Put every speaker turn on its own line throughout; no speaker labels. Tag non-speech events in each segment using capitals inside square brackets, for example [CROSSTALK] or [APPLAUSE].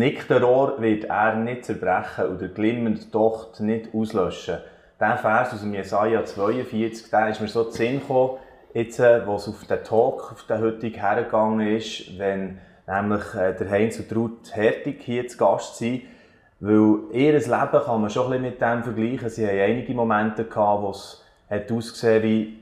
knickte Rohr wird er nicht zerbrechen und der glimmende Docht nicht auslöschen. Der Vers aus dem Jesaja 42, der ist mir so zu Sinn gekommen, jetzt, äh, wo es auf den Talk, auf den heutigen hergegangen ist, wenn nämlich äh, der Heinz und Ruth Hertig hier zu Gast sind, weil ihr Leben kann man schon ein bisschen mit dem vergleichen. Sie haben einige Momente gehabt, wo es hat ausgesehen wie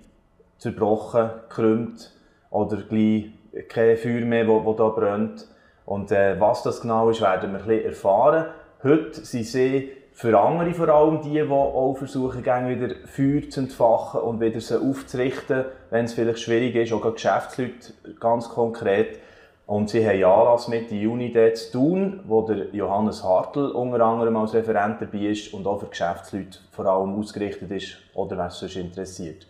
zerbrochen, gekrümmt oder gleich kein Feuer mehr, das da brennt. Und äh, was das genau ist, werden wir ein bisschen erfahren. Heute sind sie für andere vor allem die, die auch versuchen, wieder Feuer zu entfachen und wieder sie aufzurichten, wenn es vielleicht schwierig ist, auch Geschäftsleute ganz konkret. Und sie haben Anlass mit die Juni dort zu tun, wo der Johannes Hartl unter anderem als Referent dabei ist und auch für Geschäftsleute vor allem ausgerichtet ist oder wer sonst interessiert.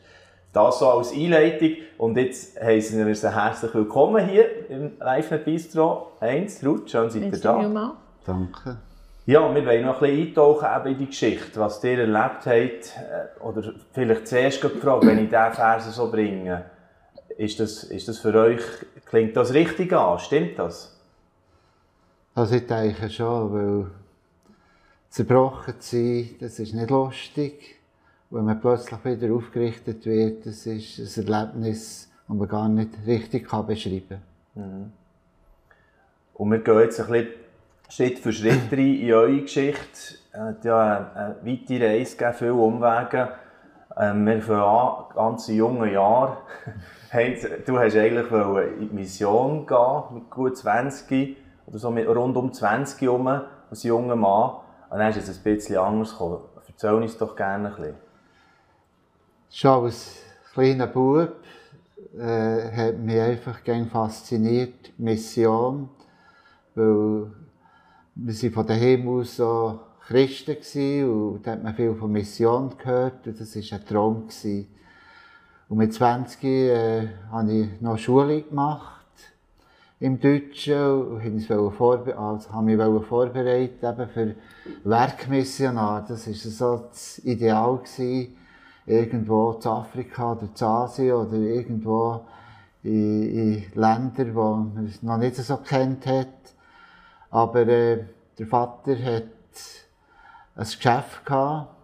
Das so als Einleitung. Und jetzt heißen wir Sie herzlich willkommen hier im Live Bistro. Heinz, Ruth, schön seid ihr da.
Danke.
Ja, wir wollen noch ein bisschen eintauchen in die Geschichte, was ihr erlebt habt. Äh, oder vielleicht zuerst gefragt, wenn ich diesen Vers so bringe. Ist das, ist das für euch, klingt das richtig an? Stimmt das?
Also ich denke schon, weil zerbrochen zu sein, das ist nicht lustig wenn man plötzlich wieder aufgerichtet wird, das ist ein Erlebnis, das man gar nicht richtig kann beschreiben kann. Mhm.
Und wir gehen jetzt ein bisschen Schritt für Schritt rein in eure Geschichte. Es ja eine weite Reise gegeben, viele Umwege. Ähm, wir fangen an, ganz junge Jahre. [LAUGHS] du hast eigentlich in die Mission gehen, mit gut 20 oder so mit rund um 20 herum, als junger Mann. Und dann ist es ein bisschen anders gekommen. Erzähl uns doch gerne ein bisschen.
Schon als kleiner Bub äh, hat mich einfach fasziniert, Mission, weil wir waren von daheim aus so Christen gewesen, und da hat man viel von Mission gehört und das war ein Traum. Und mit 20 äh, habe ich noch Schule gemacht im Deutschen und ich vorbe also, habe mich vorbereitet eben für Werkmissionar. Das war so das Ideal. Gewesen irgendwo in Afrika oder in Asien oder irgendwo in, in Ländern, wo man es noch nicht so kennt hat. Aber äh, der Vater hat ein Geschäft gehabt,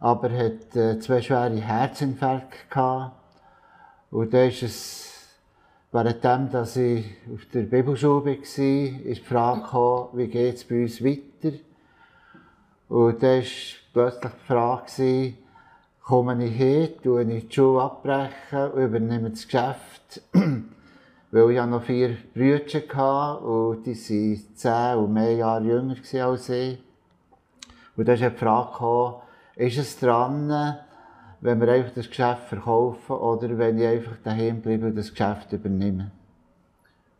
aber hat äh, zwei schwere Herzinfarkte gehabt. Und da ist es, währenddem, dass ich auf der Bibelschule war, ist die Frage gekommen, wie geht es bei uns weiter? Und da war plötzlich die Frage, komme ich her, tue ich die Schule abbrechen übernehme das Geschäft. [CLEARS THROAT] Weil ich noch vier Brüder hatte und die waren zehn und mehr Jahre jünger als ich. Und da ist die Frage gekommen, ist es dran, wenn wir einfach das Geschäft verkaufen oder wenn ich einfach daheim bleibe und das Geschäft übernehme?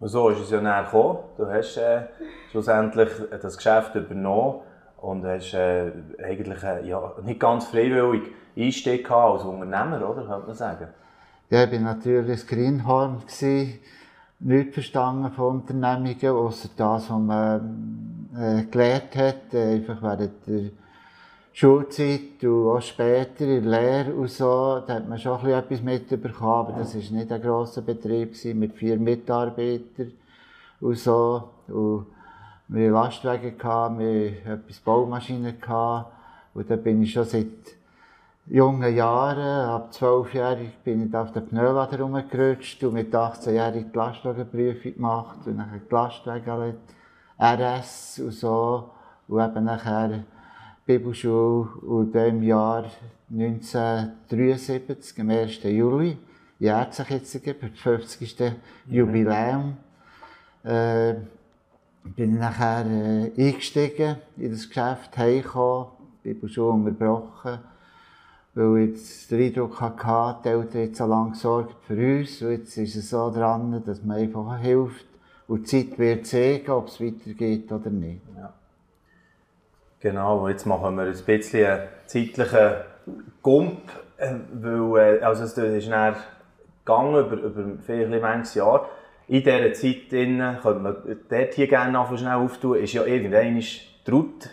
Und so ist es ja näher gekommen. Du hast äh, schlussendlich das Geschäft übernommen und hast äh, eigentlich äh, ja, nicht ganz freiwillig Einstieg als Unternehmer, oder? Könnte man sagen.
Ja, ich war natürlich ein Greenhorn. Nicht verstanden von Unternehmungen, außer das, was man äh, gelernt hat, äh, einfach während der Schulzeit und auch später in der Lehre und so, da hat man schon etwas mitbekommen, aber das war nicht ein grosser Betrieb mit vier Mitarbeitern und so. Und wir hatten Lastwagen, wir hatten etwas Baumaschinen und da bin ich schon seit jungen Jahren, ab zwölfjährig, bin ich auf den Pneulader rumgerutscht und mit 18-jährig die Lastwagenprüfung gemacht und dann die Lastwagen RS und so und eben nachher Bibelschule und im Jahr 1973, am 1. Juli, jährt sich jetzt das 50. Mhm. Jubiläum, äh, bin ich nachher äh, eingestiegen in das Geschäft, heimgekommen, Bibelschule unterbrochen weil ich jetzt den Eindruck hatte, die Eltern haben so lange gesorgt für uns und jetzt ist es so dran, dass man einfach hilft und die Zeit wird zeigen, ob es weitergeht oder nicht. Ja.
Genau, jetzt machen wir ein bisschen einen zeitlichen Gump, äh, weil äh, also es ist dann gegangen über, über viele manches Jahr. In dieser Zeit könnte man dort hier gerne schnell auftun, ist ja irgendwann Traut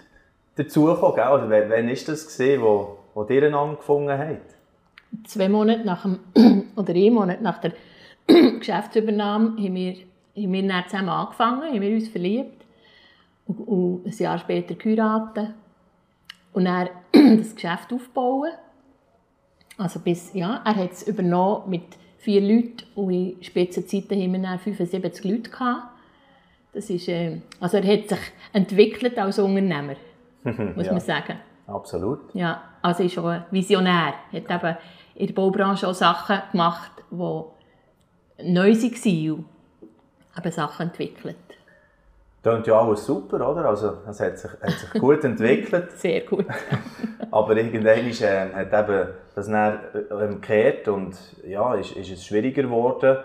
dazugekommen, gell? Wann war das gesehen, wo wo ihr einander gefunden habt?
Zwei Monate nach dem, [CLEARS THROAT] oder ein Monat nach der [CLEARS THROAT] Geschäftsübernahme haben wir, haben wir dann zusammen angefangen, haben wir uns verliebt. und, und ein Jahr später geheiratet und dann [CLEARS THROAT] das Geschäft aufbauen. Also bis, ja, er hat es übernommen mit vier Leuten und in Spitzenzeiten haben wir dann 75 Leute gehabt. Das ist, äh, also er hat sich entwickelt als Unternehmer, [LAUGHS] muss
Ja.
man sagen.
Absolut.
Ja, also ist auch ein Visionär. Er hat eben in der Baubranche auch Sachen gemacht, die neu waren und eben Sachen entwickelt.
Klingt ja alles super, oder? Also, es hat sich, hat sich gut [LAUGHS] entwickelt,
Sehr gut. [LAUGHS]
aber irgendwann ist, ähm, hat eben das dann ähm, gekehrt und ja, ist, ist es schwieriger geworden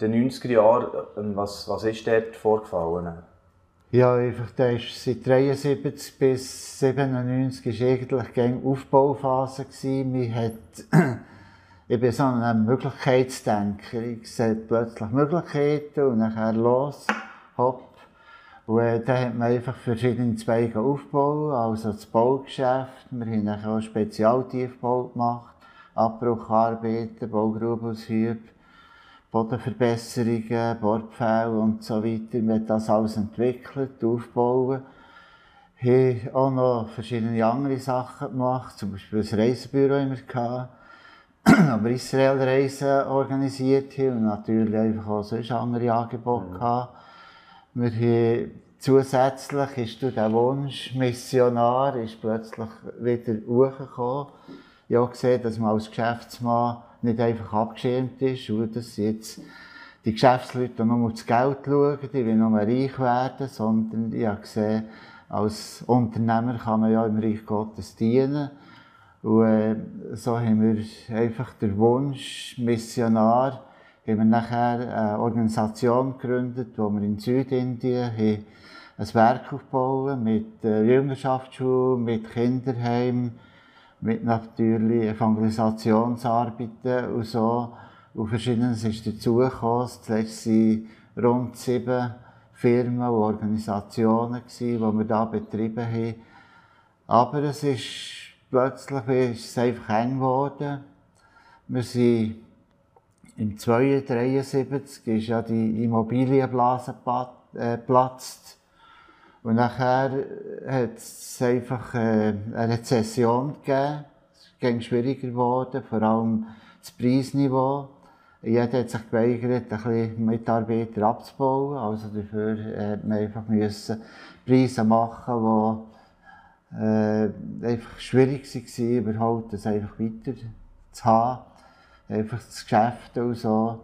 in den 90er Jahren. Ähm, Was, was ist dort vorgefallen?
Ja, einfach, der ist seit 73 bis 97 war eigentlich gegen Aufbauphase. Gewesen. Man hat, [CLEARS THROAT] ich bin so ein Möglichkeitsdenker. Ich sehe plötzlich Möglichkeiten und nachher los, hopp. Und äh, dann hat man einfach verschiedene Zweige aufgebaut, also das Baugeschäft. Wir haben auch Spezialtiefbau gemacht, Abbrucharbeiten, Baugrubenausübe. Bodenverbesserungen, Bordpfähle und so weiter. Wir haben das alles entwickelt, aufgebaut. Wir haben auch noch verschiedene andere Sachen gemacht, zum Beispiel ein Reisebüro immer gehabt, [CLEARS THROAT] aber Israel-Reisen organisiert haben und natürlich einfach auch sonst andere Angebote gehabt. Wir haben zusätzlich ist durch den Wunsch Missionar ist plötzlich wieder hochgekommen. Ich habe gesehen, dass man als Geschäftsmann nicht einfach abgeschirmt ist und dass jetzt die Geschäftsleute nur auf das Geld schauen, die wollen nur reich werden, sondern ich habe gesehen, als Unternehmer kann man ja im Reich Gottes dienen. Und äh, so haben wir einfach den Wunsch, Missionar, haben wir nachher eine Organisation gegründet, wo wir in Südindien ein Werk aufbauen mit äh, Jüngerschaftsschule, mit Kinderheim, mit natürlich Evangelisationsarbeiten und so. Und verschiedenes ist dazugekommen. Zuletzt sind rund sieben Firmen und Organisationen, die wir hier betrieben haben. Aber es ist plötzlich ist es einfach eng geworden. Wir sind im 1973 ist ja die Immobilienblase äh, geplatzt. Und nachher hat es einfach äh, eine Rezession gegeben. Es ging schwieriger geworden, vor allem das Preisniveau. Jeder hat sich geweigert, ein bisschen Mitarbeiter abzubauen. Also dafür äh, hat man einfach müssen Preise machen, die äh, einfach schwierig waren, überhaupt das einfach weiter zu haben. Einfach das Geschäft und so.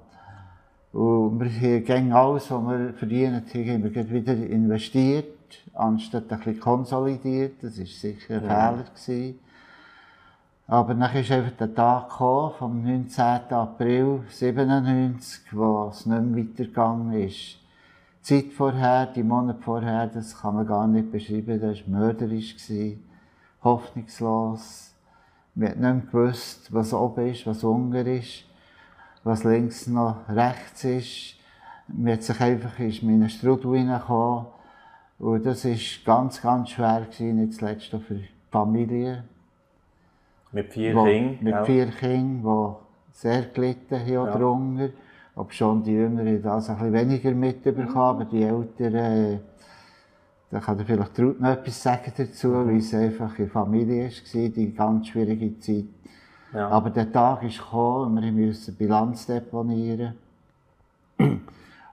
Und wir haben alles, was wir verdient haben, haben wir wieder investiert, anstatt ein bisschen konsolidiert. Das war sicher ein Fehler. Gewesen. Aber dann ist einfach der Tag gekommen, vom 19. April 1997, wo es nicht mehr weitergegangen ist. Die Zeit vorher, die Monate vorher, das kann man gar nicht beschreiben, das war mörderisch, gewesen, hoffnungslos. Wir haben nicht gewusst, was oben ist, was unten ist, was links noch rechts ist. Man hat sich einfach in einen Strudel hineingekommen. Und das war ganz, ganz schwer, gewesen, nicht zuletzt auch für die Familie.
Mit vier Kindern.
Mit
gell?
vier Kindern, die sehr gelitten haben
Ja.
darunter. Ob schon die Jüngeren das ein bisschen weniger mitbekommen, aber die Älteren, äh, da kann er vielleicht Ruth noch etwas sagen dazu,
Mhm.
weil es einfach in Familie war, die ganz schwierige Zeit.
Ja.
Aber der Tag ist gekommen und wir mussten Bilanz deponieren. Und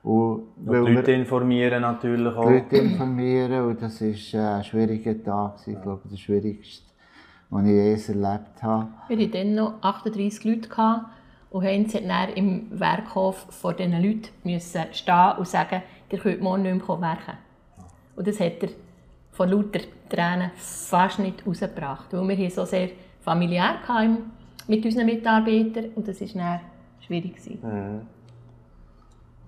Und die Leute
wir
informieren natürlich auch.
die Leute informieren und das war ein schwieriger Tag, ich glaube der schwierigste, den ich je erlebt habe.
Wir hatten dann noch 38 Leute gehabt und Heinz hat dann im Werkhof vor diesen Leuten müssen stehen und sagen, ihr könnt morgen nicht mehr werken. Und das hat er von lauter Tränen fast nicht rausgebracht, weil wir hier so sehr familiär hatten mit unseren Mitarbeitern und das war dann schwierig. gewesen.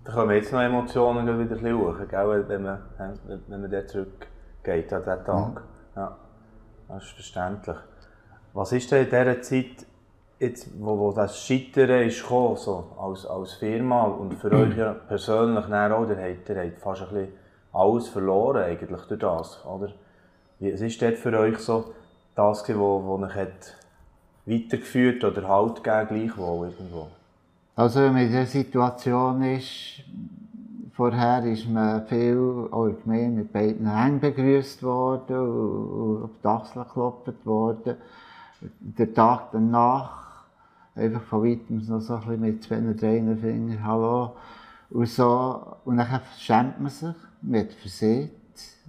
Da kommen jetzt noch Emotionen wieder ein bisschen hoch, gell, wenn man, wenn man dort zurückgeht an diesen Tag. Ja. das ist verständlich. Was ist denn in dieser Zeit, jetzt, wo, wo das Scheitern ist gekommen, so, als, als Firma und für [CLEARS THROAT] euch ja persönlich auch, habt, ihr habt fast ein bisschen alles verloren eigentlich durch das, oder? Was ist dort für euch so das, wo euch hat weitergeführt oder Halt gegeben, gleichwohl irgendwo?
Also in dieser Situation ist, Vorher ist man viel auch in der Gemeinde mit beiden Händen begrüßt worden und, auf die Achsel geklopft worden. Der Tag danach, einfach von weitem noch so ein bisschen mit zwei, drei Fingern, hallo. Und so, und dann schämt man sich, man hat versehen,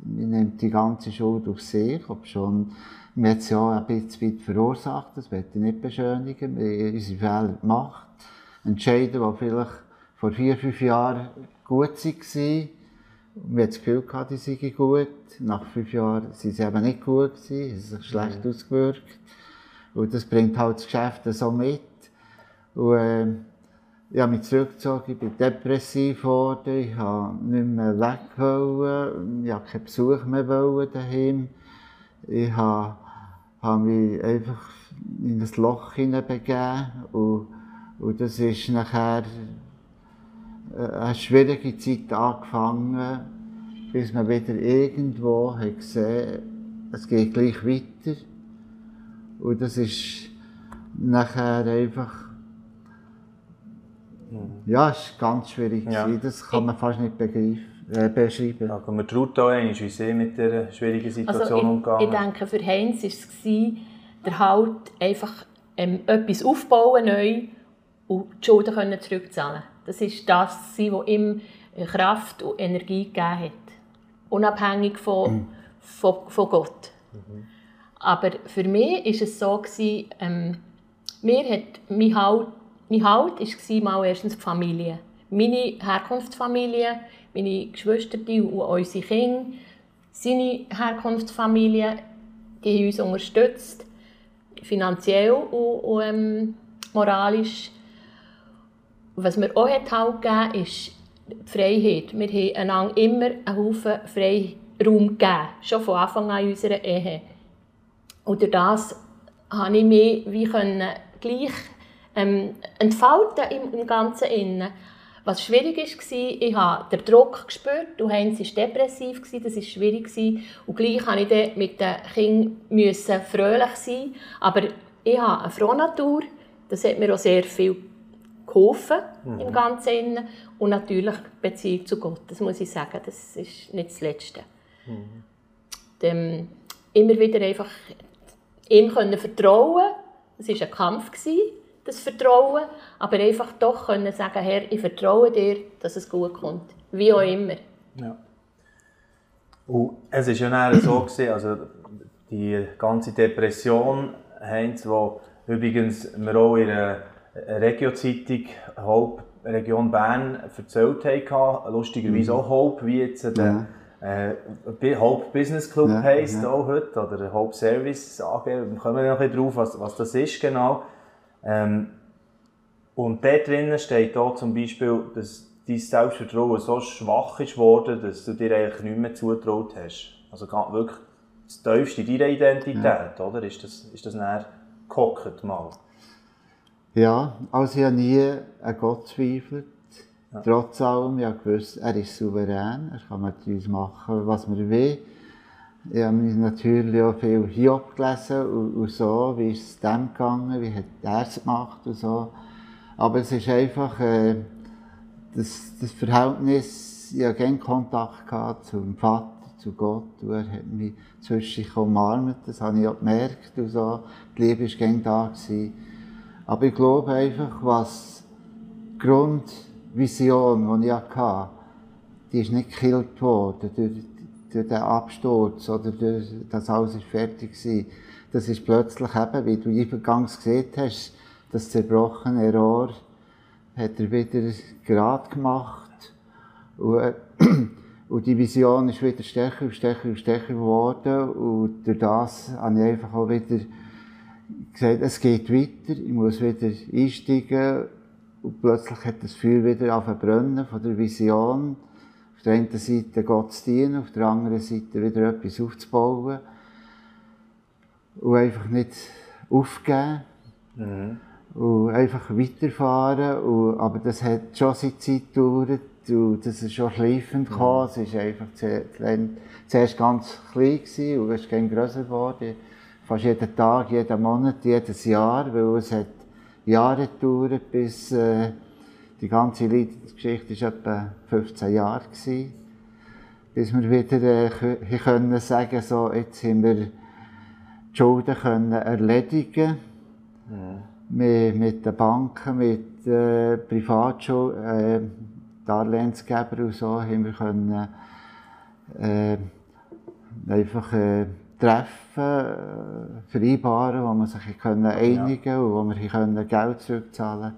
man nimmt die ganze Schuld auf sich, ob schon, man hat es ja ein bisschen verursacht, das möchte ich nicht beschönigen, wir haben unsere Fehler gemacht, Entscheiden, die vielleicht vor vier, fünf Jahren gut waren. Wir hatten das Gefühl, gehabt, die seien gut. Nach fünf Jahren waren sie eben nicht gut, gewesen, es sich schlecht mhm. ausgewirkt. Und das bringt halt das Geschäft so mit. Und, äh, ich habe mich zurückgezogen, ich bin depressiv geworden, ich habe nicht mehr weg wollen, ich habe keinen Besuch mehr wollen daheim. Ich habe, habe mich einfach in ein Loch hineinbegeben und, und das ist nachher äh, eine schwierige Zeit angefangen, bis man wieder irgendwo hat gesehen es geht gleich weiter. Und das ist nachher einfach. Ja, es ist ganz schwierig. Ja. Das kann man fast nicht begreifen. Äh, beschreiben.
Ja, man traut auch einmal, wie sie mit dieser schwierigen Situation also umgegangen
Ich denke, für Heinz war es der Halt einfach ähm, etwas aufbauen neu und die Schulden können zurückzahlen Das ist das, was ihm Kraft und Energie gegeben hat. Unabhängig von, mhm. von, von Gott. Mhm. Aber für mich war es so, gewesen, ähm, mir hat mein Halt, mein halt war mal erstens die Familie. Meine Herkunftsfamilie, meine Geschwister und unsere Kinder, seine Herkunftsfamilie, die uns unterstützt, finanziell und, und ähm, moralisch was mir auch hat halt gegeben ist die Freiheit. Wir haben einander immer einen Haufen Freiraum gegeben, schon von Anfang an unserer Ehe. Und durch das konnte ich mich wie können gleich ähm, entfalten im, im Ganzen Innen. Was schwierig war, ich habe den Druck gespürt. Du Heinz war depressiv, das war schwierig. Und gleich musste ich dann mit den Kindern fröhlich sein. Aber ich habe eine Frohnatur. Das hat mir auch sehr viel geholfen mhm. im Ganzen. Und natürlich die Beziehung zu Gott, das muss ich sagen, das ist nicht das Letzte. Mhm. Dem, immer wieder einfach ihm können vertrauen das war ein Kampf, das Vertrauen, aber einfach doch können sagen, Herr, ich vertraue dir, dass es gut kommt, wie auch immer.
Ja. Und es war ja so, gewesen, also die ganze Depression, Heinz, wo übrigens wir auch in einer Regio-Zeitung Hauptregion Bern erzählt haben. Lustigerweise mhm. auch Hope, wie jetzt der äh, Hope Business Club ja, heisst ja. auch heute, oder Hope Service AG. Wir kommen noch ein drauf, was, was das ist genau. Ähm, und dort drinnen steht auch zum Beispiel, dass dein Selbstvertrauen so schwach ist worden, dass du dir eigentlich nicht mehr zutraut hast. Also wirklich das tiefste deiner Identität, ja. oder? Ist das, ist das näher gehockt mal?
Ja, also ich habe nie an Gott zweifelt. Ja. Trotz allem, ich habe gewusst, er ist souverän, er kann mit uns machen, was wir will. Ich habe natürlich auch viel Hiob gelesen und, und so, wie ist es dem gegangen, wie hat er es gemacht und so. Aber es ist einfach äh, das, das Verhältnis, ich hatte Kontakt gehabt zum Vater, zu Gott und er hat mich zwischen sich umarmt, das habe ich auch gemerkt und so. Die Liebe war gerne da. Gewesen. Aber ich glaube einfach, was die Grundvision, die ich hatte, die ist nicht gekillt worden durch, durch den Absturz oder durch, dass alles ist fertig war. Das ist plötzlich eben, wie du eingangs gesehen hast, das zerbrochene Rohr hat er wieder gerade gemacht. Und, [CLEARS THROAT] und die Vision ist wieder stärker und stärker und stärker geworden. Und durch das habe ich einfach auch wieder gesagt, es geht weiter, ich muss wieder einsteigen. Und plötzlich hat das Feuer wieder angefangen von der Vision. Auf der einen Seite Gott zu dienen, auf der anderen Seite wieder etwas aufzubauen. Und einfach nicht aufgeben. Mhm. Und einfach weiterfahren. Und, aber das hat schon seine Zeit gedauert. Und das ist schon schleifend gekommen. Mhm. Es war einfach zuerst ganz klein gewesen, und es ist grösser geworden fast jeden Tag, jeden Monat, jedes Jahr, weil es hat Jahre gedauert, bis äh, Die ganze Leidensgeschichte war etwa 15 Jahre. Gewesen, bis wir wieder äh, können sagen so, jetzt haben wir die Schulden können erledigen mhm. mit, mit den Banken, mit äh, Privatschulden, äh, Darlehensgeber und so haben wir können, äh, einfach äh, treffen, äh, vereinbaren, wo man sich können einigen ja. und wo wir können Geld zurückzahlen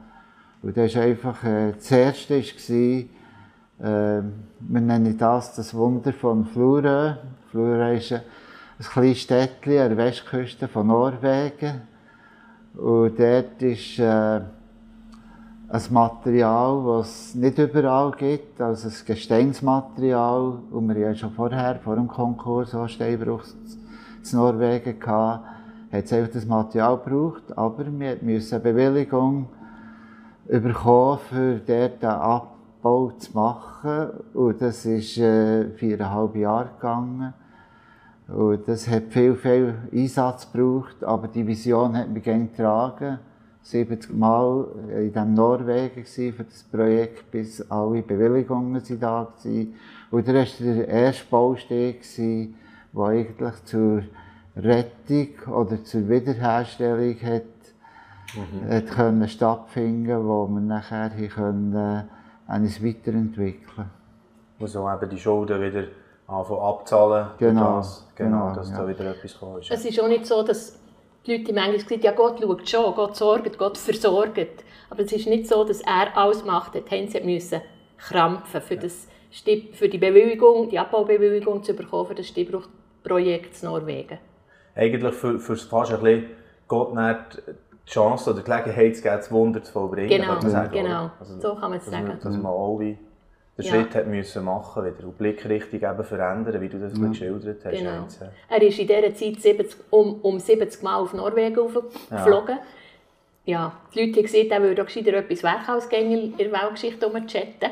Und das war einfach, äh, das Erste war, äh, wir nennen das das Wunder von Flura. Flura ist ein, ein kleines Städtchen an der Westküste von Norwegen. Und dort ist äh, ein Material, das es nicht überall gibt, also ein Gesteinsmaterial, und wir ja schon vorher, vor dem Konkurs, auch Steinbruch in Norwegen gehabt, hat es einfach das Material gebraucht, aber wir mussten eine Bewilligung bekommen, für dort den Abbau zu machen, und das ist äh, viereinhalb Jahre gegangen. Und das hat viel, viel Einsatz gebraucht, aber die Vision hat mich gerne getragen. 70 Mal in diesem Norwegen für das Projekt, bis alle Bewilligungen da waren. Und das war der erste Baustein, der eigentlich zur Rettung oder zur Wiederherstellung hat, mhm. hat können stattfinden wo wir nachher können, äh, eines weiterentwickeln
Wo so eben die Schulden wieder anfangen abzahlen.
Genau,
das, genau, genau dass ja. da wieder etwas kommt.
Es ist auch nicht so, dass die Leute Englisch sagen, ja Gott schaut schon, Gott sorgt, Gott versorgt. Aber es ist nicht so, dass er alles macht hat. Sie müssen krampfen, für, das, für die Bewilligung, die Abbaubewilligung zu bekommen für das Stibruchprojekt in Norwegen.
Eigentlich für, für fast ein bisschen Gott nicht die Chance oder die Gelegenheit zu geben, das Wunder zu vollbringen.
Genau, sagen, genau. Also, so kann man es sagen.
Dass man auch wie den ja. Schritt hat müssen machen wieder und die Blickrichtung eben verändern, wie du das ja. geschildert hast.
Genau. Er ist in dieser Zeit 70, um, um 70 Mal auf Norwegen geflogen. Ja. ja. die Leute haben gesehen, er würde auch gescheiter etwas Werk als in der Weltgeschichte chatten.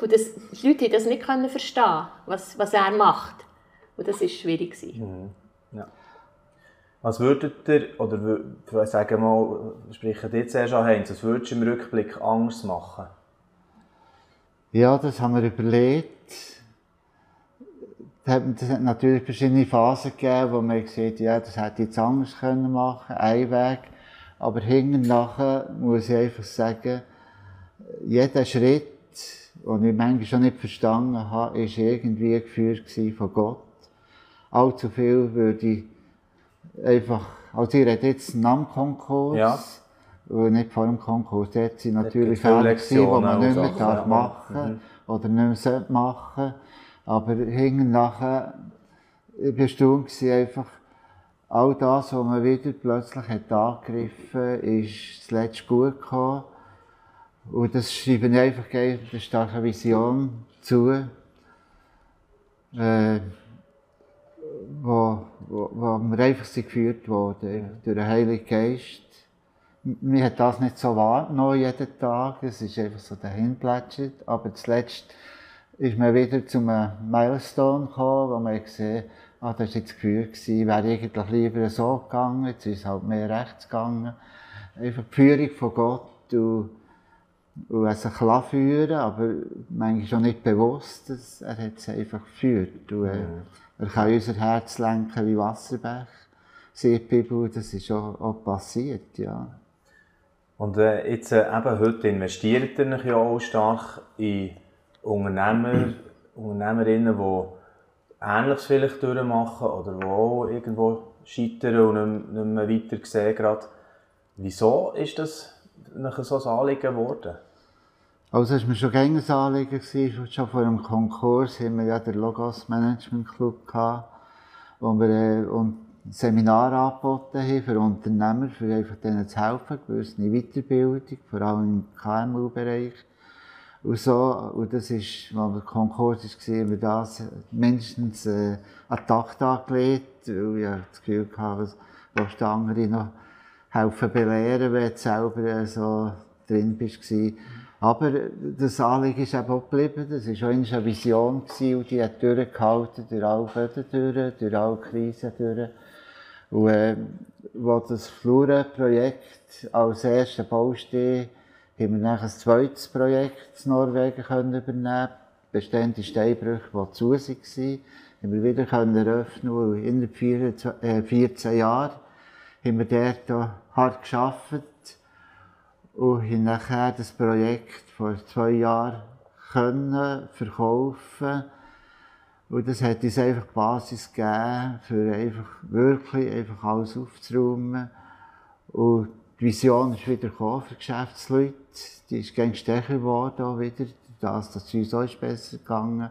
Und das, die Leute konnten das nicht verstehen, was, was er macht. Und das war schwierig. Mhm.
Was würdet ihr, oder sagen mal, sprechen dir zuerst an, Heinz, was würdest du im Rückblick Angst machen?
Ja, das haben wir überlegt. Es hat natürlich verschiedene Phasen gegeben, wo man gesagt ja, das hätte ich jetzt anders können machen, ein Weg. Aber hinten nachher muss ich einfach sagen, jeder Schritt, den ich manchmal schon nicht verstanden habe, war irgendwie geführt von Gott. Allzu viel würde ich einfach, also ich rede jetzt nach dem Konkurs, ja. Und nicht vor dem Konkurs. Dort sind natürlich Fehler, die man nicht mehr darf machen mhm. oder nicht mehr machen Aber hinten nachher, ich war erstaunt einfach, all das, was man wieder plötzlich hat angegriffen hat, ist zuletzt gut gekommen. Und das schreibe ich einfach eine starke Vision zu, äh, wo, wo, wo wir einfach geführt wurden durch den Heiligen Geist mir hat das nicht so wahrgenommen jeden Tag. Es ist einfach so dahin plätschert. Aber zuletzt ist man wieder zu einem Milestone gekommen, wo man gesehen ah, das war jetzt das Gefühl, gewesen, wäre eigentlich lieber so gegangen, jetzt ist es halt mehr rechts gegangen. Einfach die Führung von Gott und es kann führen, aber manchmal schon nicht bewusst, dass er es einfach geführt. Und, äh, er kann unser Herz lenken wie Wasserbech, sieht die Bibel, das ist auch, auch passiert, ja.
Und äh, jetzt äh, eben heute investiert ihr ja auch stark in Unternehmer, [CLEARS THROAT] Unternehmerinnen, die Ähnliches vielleicht durchmachen oder die auch irgendwo scheitern und nicht, nicht mehr weiter sehen gerade. Wieso ist das so ein Anliegen geworden?
Also es war schon gerne ein Anliegen, schon vor dem Konkurs hatten wir ja den Logos Management Club gehabt, wo wir, äh, und Seminar angeboten haben für Unternehmer, für einfach denen zu helfen, gewisse Weiterbildung, vor allem im KMU-Bereich. Und so, und das ist, als der Konkurs war, haben wir das mindestens äh, an den Tag angelegt, weil ich das Gefühl hatte, die anderen noch helfen belehren, wenn du selber äh, so drin bist. Aber das Anliegen ist eben auch geblieben. Das war auch eine Vision und die hat durchgehalten, durch alle Böden durch, durch alle Krisen durch. Und äh, als das Flura-Projekt als erster Baustein haben wir dann ein zweites Projekt in Norwegen können übernehmen Bestehende Steinbrüche, die zu waren, haben wir wieder können eröffnen und innerhalb 14 Jahren haben wir dort hart gearbeitet und haben nachher das Projekt vor zwei Jahren können verkaufen und das hat uns einfach die Basis gegeben, für einfach wirklich einfach alles aufzuräumen. Und die Vision ist wieder gekommen für Geschäftsleute. Die ist gängig stärker geworden auch wieder. Das, dass es uns besser gegangen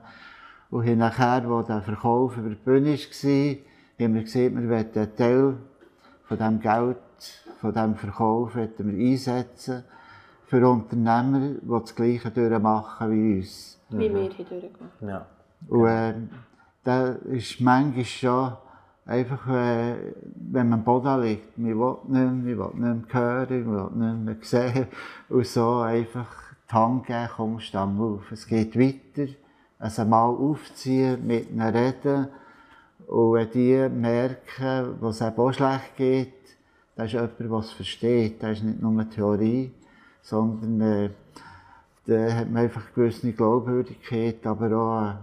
Und haben nachher, wo der Verkauf über die Bühne war, haben wir gesehen, wir wollen einen Teil von diesem Geld, von diesem Verkauf wir einsetzen für Unternehmer, die das Gleiche durchmachen wie uns.
Wie wir hier durchgehen.
Ja.
Und äh, da ist manchmal schon einfach, äh, wenn man am Boden liegt, man will nicht mehr, man will nicht mehr hören, man will nicht mehr sehen. Und so einfach die Hand geben, komm, stamm auf. Es geht weiter. Also mal aufziehen, mit ihnen reden. Und wenn die merken, was es auch schlecht geht, da ist jemand, der es versteht. Das ist nicht nur eine Theorie, sondern äh, da hat man einfach eine gewisse Glaubwürdigkeit, aber auch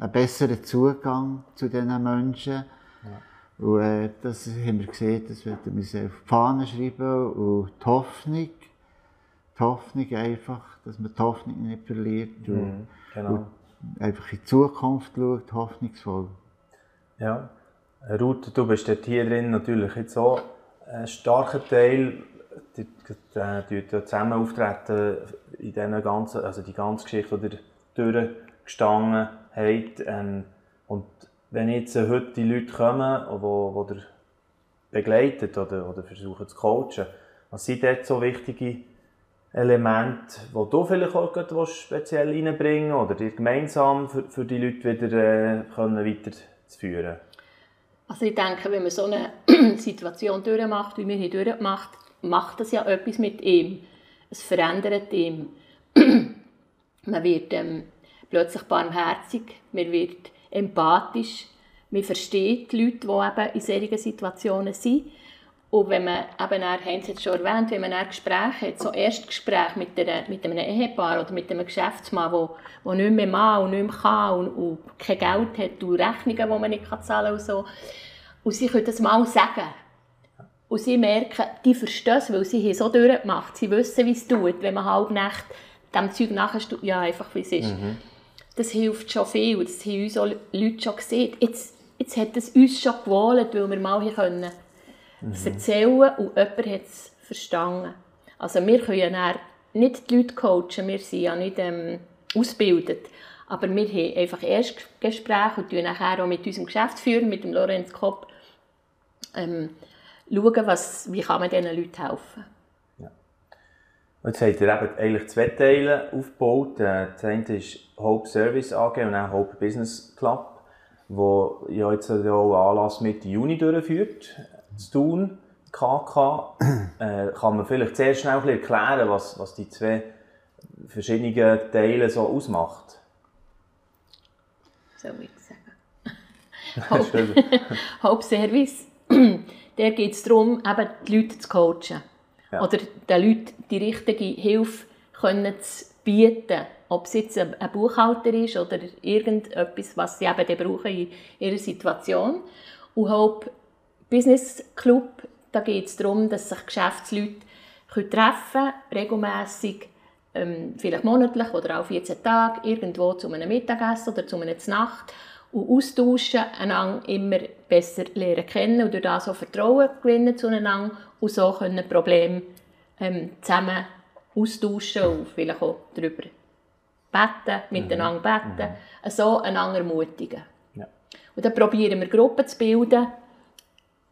einen besseren Zugang zu diesen Menschen. Ja. Und äh, das haben wir gesehen, das werden wir uns auf die Fahne schreiben und die Hoffnung, die Hoffnung einfach, dass man die Hoffnung nicht verliert und, mhm, genau. und einfach in die Zukunft schaut, hoffnungsvoll.
Ja, Ruth, du bist hier drin natürlich jetzt so ein starker Teil, die, die, die zusammen auftreten in dieser ganzen, also die ganze Geschichte, die durchgestanden habt. Ähm, und wenn jetzt heute die Leute kommen, die, die begleitet oder, oder versuchen zu coachen, was sind dort so wichtige Elemente, die du vielleicht auch speziell reinbringen oder dir gemeinsam für, für die Leute wieder äh, können weiterzuführen?
Also ich denke, wenn man so eine [CLEARS THROAT] Situation durchmacht, wie wir hier durchgemacht macht das ja etwas mit ihm. Es verändert ihn. [CLEARS THROAT] man wird ähm, plötzlich barmherzig, man wird empathisch, man versteht die Leute, die eben in solchen Situationen sind. Und wenn man eben, er haben jetzt schon erwähnt, wenn man ein Gespräch hat, so Erstgespräch mit, mit einem Ehepaar oder mit einem Geschäftsmann, der, der nicht mehr mag und nicht mehr kann und, und kein Geld hat und Rechnungen, die man nicht zahlen kann und so. Und sie können das mal sagen. Und sie merken, die verstehen es, weil sie so durchgemacht Sie wissen, wie es tut, wenn man halb Nacht dem Zeug nachher ja, einfach wie es ist. Mhm das hilft schon viel. Das haben uns auch Leute schon gesehen. Jetzt, jetzt hat es uns schon gewollt, weil wir mal hier können mhm. erzählen und jemand hat es verstanden. Also wir können ja nicht die Leute coachen, wir sind ja nicht ähm, ausgebildet. Aber wir haben einfach Erstgespräche und schauen nachher auch mit unserem Geschäftsführer, mit dem Lorenz Kopp, ähm, schauen, was, wie kann man diesen Leuten helfen
Jetzt habt ihr eben eigentlich zwei Teile aufgebaut. Äh, das eine ist Hope Service AG und dann Hope Business Club, wo ja jetzt auch einen Anlass mit Juni durchführt, zu tun. KK. Äh, kann man vielleicht sehr schnell erklären, was, was die zwei verschiedenen Teile so ausmacht?
Soll ich sagen? [LAUGHS] Hope, [LAUGHS] Hope Service. [CLEARS THROAT] Der geht es darum, eben die Leute zu coachen ja. Oder den Leuten die richtige Hilfe können zu bieten. Ob es jetzt ein Buchhalter ist oder irgendetwas, was sie eben brauchen in ihrer Situation. Und Hope Business Club, da geht es darum, dass sich Geschäftsleute treffen können, regelmässig, ähm, vielleicht monatlich oder auch 14 Tage, irgendwo zu einem Mittagessen oder zu einer Nacht und austauschen, einander immer besser lernen kennen und durch das auch Vertrauen gewinnen zueinander und so können Probleme ähm, zusammen austauschen und vielleicht auch darüber beten, miteinander mhm. beten, mhm. so einander ermutigen. Ja. Und dann probieren wir Gruppen zu bilden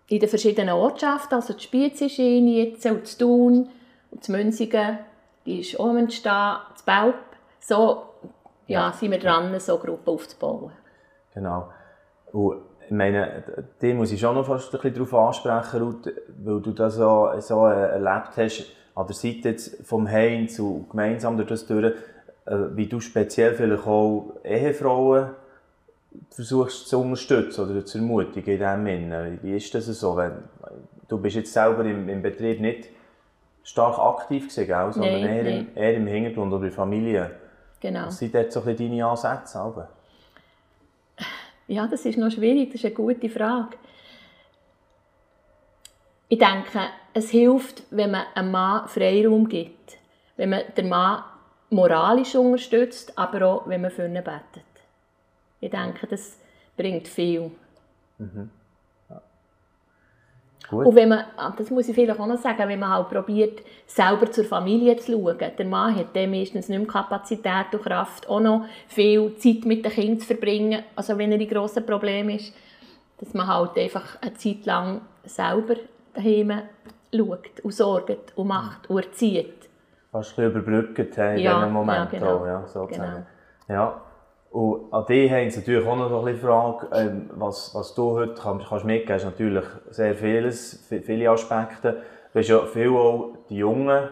in den verschiedenen Ortschaften, also die Spiez ist eine jetzt, und zu Thun, und zu Münzigen, die ist auch entstehen, zu Belp. So ja, ja. sind wir dran, so Gruppen aufzubauen.
Genau. Und ich meine, die muss ich schon noch fast ein bisschen darauf ansprechen, Ruth, weil du das so, so erlebt hast, an der Seite jetzt vom Heinz und gemeinsam durch das durch, äh, wie du speziell vielleicht auch Ehefrauen versuchst zu unterstützen oder zu ermutigen in diesem Sinne. Wie ist das so? Wenn, du bist jetzt selber im, im Betrieb nicht stark aktiv gewesen, gell? sondern
Nein,
eher,
nein.
Im, eher im Hintergrund oder in der Familie.
Genau.
Was sind dort so ein deine Ansätze? Aber?
Ja, das ist noch schwierig, das ist eine gute Frage. Ich denke, es hilft, wenn man einem Mann Freiraum gibt. Wenn man den Mann moralisch unterstützt, aber auch, wenn man für ihn betet. Ich denke, das bringt viel.
Gut.
Und wenn man, ah, das muss ich vielleicht auch noch sagen, wenn man halt probiert, selber zur Familie zu schauen, der Mann hat dann meistens nicht mehr Kapazität und Kraft, auch noch viel Zeit mit den Kindern zu verbringen, also wenn er in grossen Problemen ist, dass man halt einfach eine Zeit lang selber daheim schaut und sorgt und macht und erzieht.
Fast ein bisschen überbrückt hey, in
Ja,
diesen Momenten.
ja, genau.
auch, ja, sozusagen.
Genau.
Ja. Und an dich haben sie natürlich auch noch so ein bisschen Frage, ähm, was, was du heute kannst, kannst mitgeben kannst, natürlich sehr vieles, vi- viele Aspekte. Du hast ja viel auch die Jungen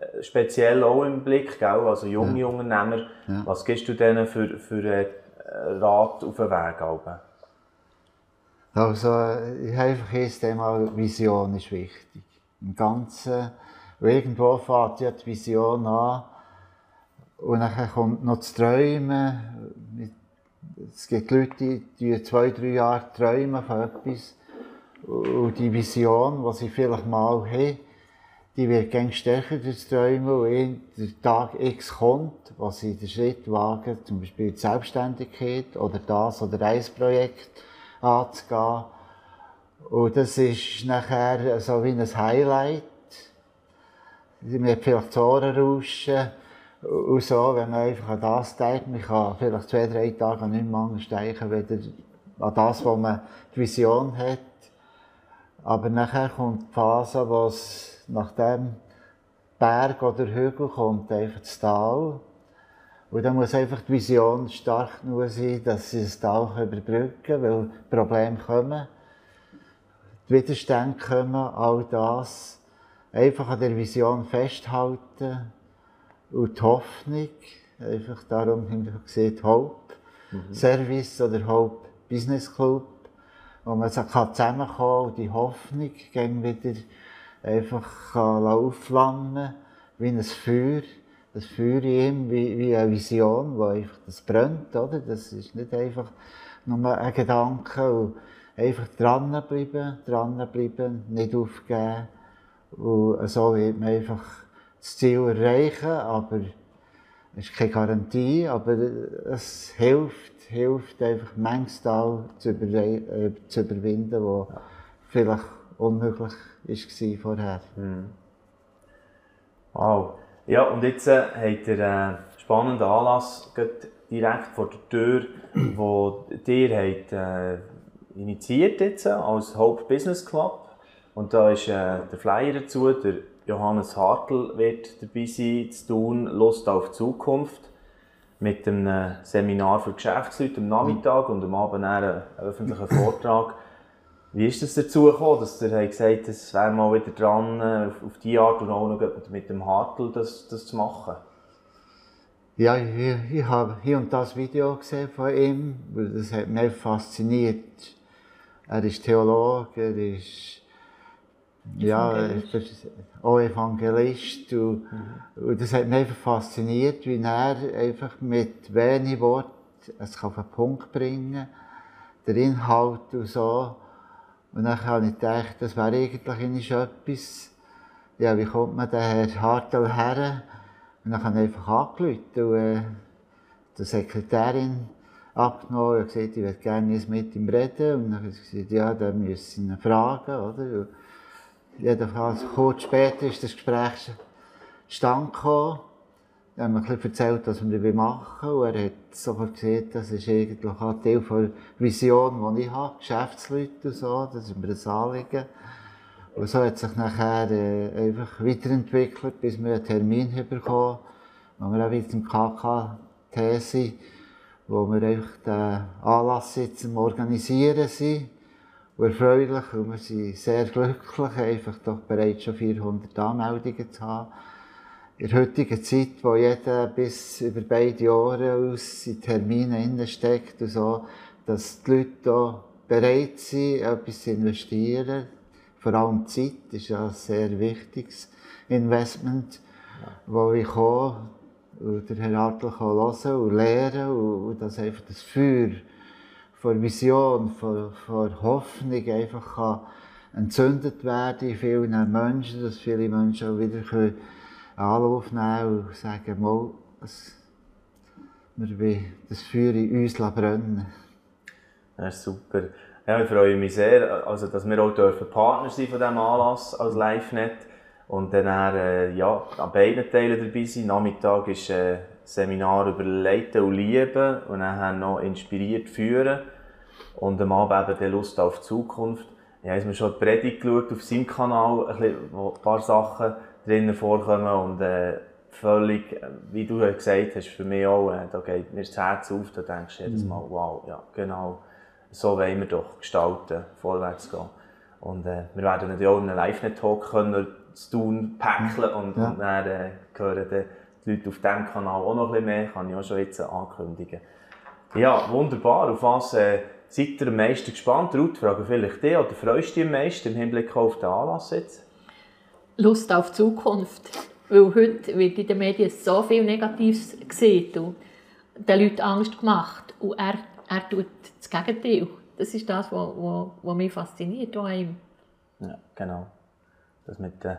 äh, speziell auch im Blick, gell? also junge Unternehmer. Was gibst du denen für, für äh, Rat auf den Weg?
Also, ich habe einfach erst einmal, Vision ist wichtig. Im Ganzen, irgendwo fängt ja die Vision an und dann kommt noch das Träumen. Es gibt Leute, die zwei, drei Jahre träumen von etwas und die Vision, die sie vielleicht mal haben, die wird gäng stärker durch das Träumen und der Tag X kommt, wo sie den Schritt wagen, zum Beispiel die Selbstständigkeit oder das oder ein Projekt anzugehen. Und das ist nachher so wie ein Highlight. Man hat vielleicht das Ohrenrauschen und so, wenn man einfach an das denkt. Man kann vielleicht zwei, drei Tage nicht mehr anders denken, weder an das, wo man die Vision hat. Aber nachher kommt die Phase, wo es nach dem Berg oder Hügel kommt, einfach das Tal. Und dann muss einfach die Vision stark genug sein, dass sie das Tal überbrücken können, weil Probleme kommen, die Widerstände kommen, all das. Einfach an der Vision festhalten und die Hoffnung, einfach darum haben wir gesagt, Hope Service oder Hope Business Club, wo man so kann zusammenkommen und die Hoffnung gegen wieder einfach aufflammen wie ein Feuer, das Feuer in ihm, wie, wie eine Vision, wo einfach das brennt, oder? Das ist nicht einfach nur ein Gedanke und einfach dranbleiben, dranbleiben, nicht aufgeben. Und so wird man einfach das Ziel erreichen, aber es ist keine Garantie, aber es hilft, hilft einfach manchmal zu, äh, zu überwinden, was vielleicht unmöglich war vorher.
Wow. Ja, und jetzt äh, habt ihr einen spannenden Anlass direkt vor der Tür, wo ihr habt, äh, initiiert jetzt als Hope Business Club. Und da ist äh, der Flyer dazu, der Johannes Hartl wird dabei sein, zu tun, Lust auf Zukunft, mit einem äh, Seminar für Geschäftsleute am Nachmittag und am Abend einen öffentlichen [LAUGHS] Vortrag. Wie ist es dazu gekommen, dass ihr habt gesagt es wäre mal wieder dran, äh, auf, auf die Art und auch noch mit dem Hartl das, das zu machen?
Ja, ich, ich habe hier und das Video gesehen von ihm, weil das hat mich fasziniert. Er ist Theologe, er ist ja, er ist auch Evangelist und, und das hat mich einfach fasziniert, wie er einfach mit wenig Worten es kann auf den Punkt bringen der Inhalt und so. Und dann habe ich gedacht, das wäre eigentlich etwas, ja, wie kommt man den Herr Hartl her? Und dann habe ich einfach angerufen und äh, die Sekretärin abgenommen und gesagt, ich würde gerne mit ihm reden. Und dann hat sie gesagt, ja, dann müssen Sie ihn fragen, oder? Und jedenfalls, kurz später ist das Gespräch stand gekommen. Er hat mir ein bisschen erzählt, was wir machen wollen. Und er hat sofort gesehen, das ist eigentlich auch Teil der Vision, die ich habe, Geschäftsleute und so, das ist mir ein Anliegen. Und so hat sich nachher äh, einfach weiterentwickelt, bis wir einen Termin bekommen, wo wir auch wieder im KKT sind, wo wir einfach den Anlass jetzt am Organisieren sind. Und erfreulich, und wir sind sehr glücklich, einfach doch bereits schon 400 Anmeldungen zu haben. In der heutigen Zeit, wo jeder bis über beide Jahre aus in Termine steckt und so, dass die Leute da bereit sind, etwas zu investieren, vor allem Zeit ist ja ein sehr wichtiges Investment, wo ich komme und der Herr Hartl hören und lernen und, und das einfach das Feuer von Vision, von, von Hoffnung einfach kann entzündet werden in vielen Menschen, dass viele Menschen auch wieder können Anlauf nehmen und sagen, mal, es, wir das Feuer in uns brennen
Das ist super. Ja, ich freue mich sehr, also, dass wir auch dürfen Partner sein von diesem Anlass als LiveNet und dann äh, ja, an beiden Teilen dabei sein. Nachmittag ist ein Seminar über Leiten und Lieben und dann noch inspiriert führen und am Abend eben die Lust auf die Zukunft. Ich habe mir schon die Predigt geschaut auf seinem Kanal, ein bisschen, wo ein paar Sachen drinnen vorkommen und äh, völlig, wie du gesagt hast, für mich auch, äh, da geht mir das Herz auf, da denkst du jedes Mal, wow, ja, genau, so wollen wir doch gestalten, vorwärts gehen. Und äh, wir werden natürlich auch in einem Live-Net-Talk können zu tun, päckeln und, ja. und dann äh, hören die Leute auf diesem Kanal auch noch ein bisschen mehr, kann ich auch schon jetzt ankündigen. Ja, wunderbar, auf was äh, seid ihr am meisten gespannt? Ruth, frage vielleicht dich, oder freust du dich am meisten im Hinblick auf den Anlass jetzt?
Lust auf die Zukunft. Weil heute wird in den Medien so viel Negatives gesehen und den Leuten Angst gemacht. Und er, er tut das Gegenteil. Das ist das, was, was, was mich fasziniert an ihm.
Ja, genau. Das mit den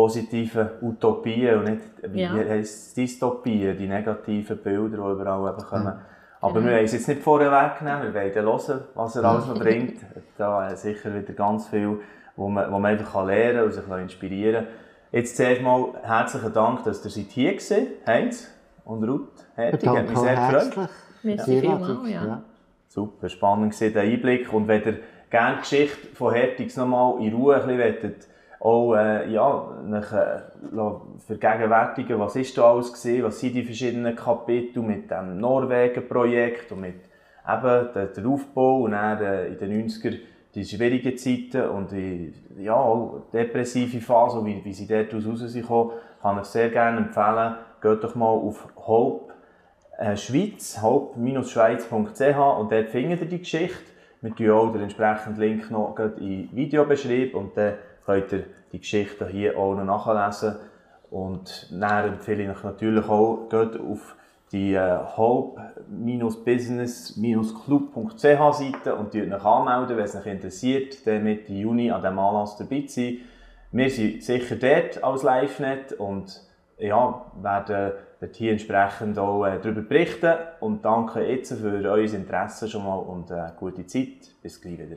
positiven Utopien und nicht, wie ja. heisst Dystopien, die negativen Bilder, die überall eben kommen. Mhm. Aber genau. wir wollen es jetzt nicht vorher wegnehmen, wir wollen hören, was er alles noch bringt. Da ist sicher wieder ganz viel wo man, wo man einfach lernen kann und sich inspirieren kann. Jetzt zuerst mal herzlichen Dank, dass ihr seid hier gewesen, Heinz und Ruth. Hertig, hat mich sehr gefreut.
Merci ja. vielmals, ja. ja.
Super, spannend war der Einblick. Und wenn ihr gerne die Geschichte von Hertigs nochmal in Ruhe ein bisschen auch äh, ja, nach, äh, vergegenwärtigen, was ist da alles gewesen, was sind die verschiedenen Kapitel mit dem Norwegen-Projekt und mit eben der, Aufbau und dann äh, in den 90er die schwierigen Zeiten und die ja, auch depressive Phase, wie, wie sie dort rausgekommen kann ich sehr gerne empfehlen. Geht doch mal auf äh, Schweiz, hope-schweiz.ch und dort findet ihr die Geschichte. Wir tun auch den entsprechenden Link noch in Video beschreiben und dann könnt ihr die Geschichte hier auch noch nachlesen. Und dann empfehle ich euch natürlich auch, geht auf die äh, hope-business-club.ch Seite und die euch anmelden, wenn es euch interessiert, dann Mitte Juni an diesem Anlass dabei zu sein. Wir sind sicher dort als LiveNet und ja, werden dort hier entsprechend auch äh, darüber berichten und danke jetzt für euer Interesse schon mal und äh, gute Zeit. Bis gleich wieder.